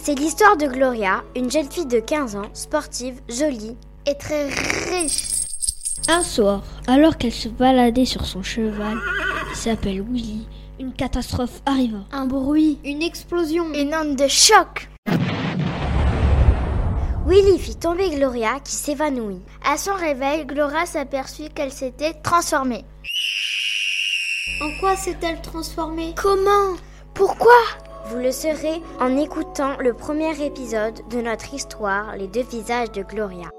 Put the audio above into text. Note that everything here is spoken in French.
C'est l'histoire de Gloria, une jeune fille de 15 ans, sportive, jolie et très riche. Un soir, alors qu'elle se baladait sur son cheval, qui s'appelle Willy, une catastrophe arriva. Un bruit, une explosion, une onde de choc. Willy fit tomber Gloria qui s'évanouit. À son réveil, Gloria s'aperçut qu'elle s'était transformée. En quoi s'est-elle transformée? Comment? Pourquoi? Vous le saurez en écoutant le premier épisode de notre histoire Les deux visages de Gloria.